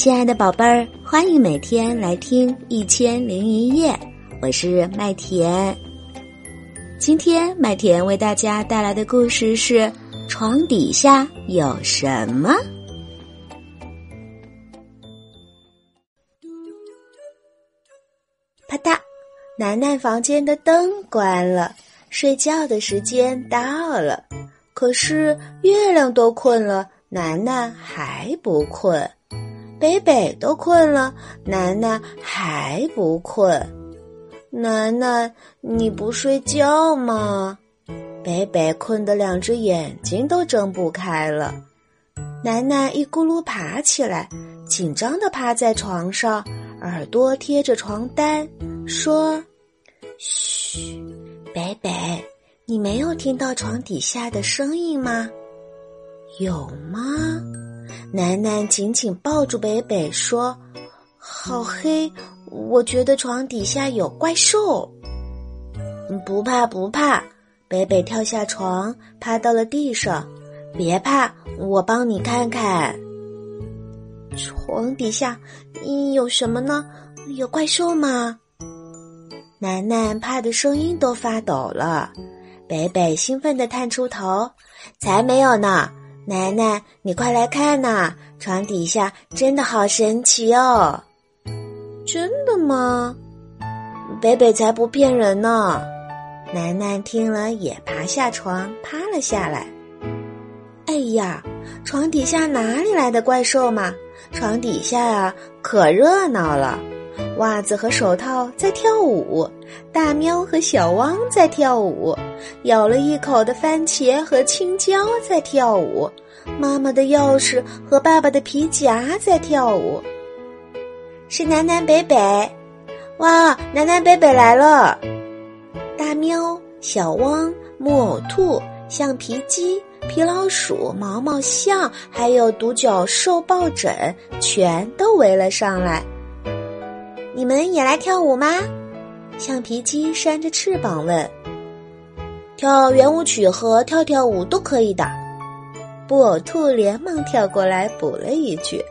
亲爱的宝贝儿，欢迎每天来听《一千零一夜》，我是麦田。今天麦田为大家带来的故事是《床底下有什么》。啪嗒，楠楠房间的灯关了，睡觉的时间到了。可是月亮都困了，楠楠还不困。北北都困了，楠楠还不困。楠楠，你不睡觉吗？北北困得两只眼睛都睁不开了。楠楠一咕噜爬起来，紧张地趴在床上，耳朵贴着床单，说：“嘘，北北，你没有听到床底下的声音吗？有吗？”楠楠紧紧抱住北北，说：“好黑，我觉得床底下有怪兽。”不怕不怕，北北跳下床，趴到了地上。别怕，我帮你看看。床底下有什么呢？有怪兽吗？楠楠怕的声音都发抖了。北北兴奋地探出头：“才没有呢！”奶奶，你快来看呐！床底下真的好神奇哦！真的吗？北北才不骗人呢！楠楠听了也爬下床，趴了下来。哎呀，床底下哪里来的怪兽嘛？床底下啊，可热闹了。袜子和手套在跳舞，大喵和小汪在跳舞，咬了一口的番茄和青椒在跳舞，妈妈的钥匙和爸爸的皮夹在跳舞。是南南北北，哇，南南北北来了！大喵、小汪、木偶兔、橡皮鸡、皮老鼠、毛毛象，还有独角兽抱枕，全都围了上来。你们也来跳舞吗？橡皮鸡扇着翅膀问。跳圆舞曲和跳跳舞都可以的。布偶兔连忙跳过来补了一句。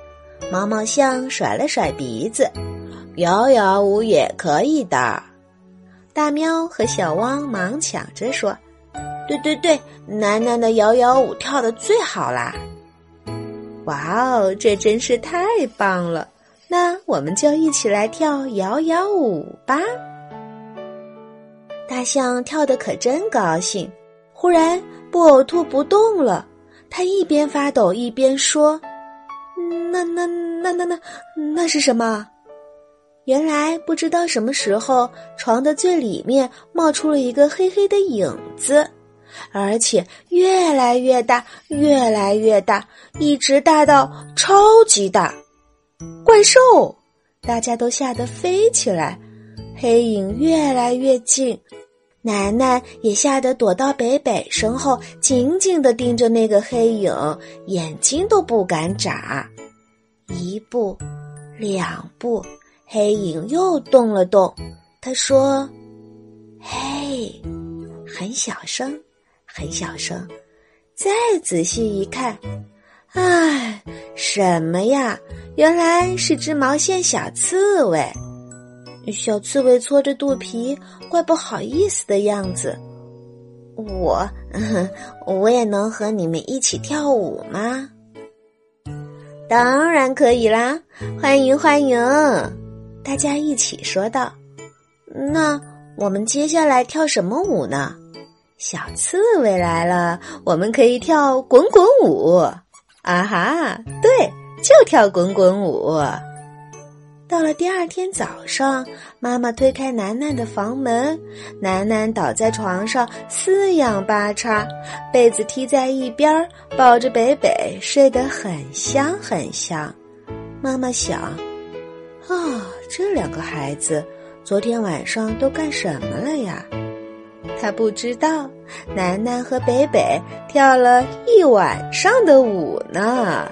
毛毛象甩了甩鼻子，摇摇舞也可以的。大喵和小汪忙抢着说：“对对对，楠楠的摇摇舞跳的最好啦！”哇哦，这真是太棒了！那我们就一起来跳摇摇舞吧。大象跳得可真高兴。忽然，布偶兔不动了，它一边发抖一边说：“那那那那那那是什么？”原来不知道什么时候，床的最里面冒出了一个黑黑的影子，而且越来越大，越来越大，一直大到超级大。怪兽！大家都吓得飞起来，黑影越来越近，楠楠也吓得躲到北北身后，紧紧的盯着那个黑影，眼睛都不敢眨。一步，两步，黑影又动了动。他说：“嘿，很小声，很小声。再仔细一看。”唉，什么呀？原来是只毛线小刺猬。小刺猬搓着肚皮，怪不好意思的样子。我，我也能和你们一起跳舞吗？当然可以啦！欢迎欢迎！大家一起说道。那我们接下来跳什么舞呢？小刺猬来了，我们可以跳滚滚舞。啊哈！对，就跳滚滚舞。到了第二天早上，妈妈推开楠楠的房门，楠楠倒在床上四仰八叉，被子踢在一边，抱着北北睡得很香很香。妈妈想：啊，这两个孩子昨天晚上都干什么了呀？他不知道，南南和北北跳了一晚上的舞呢。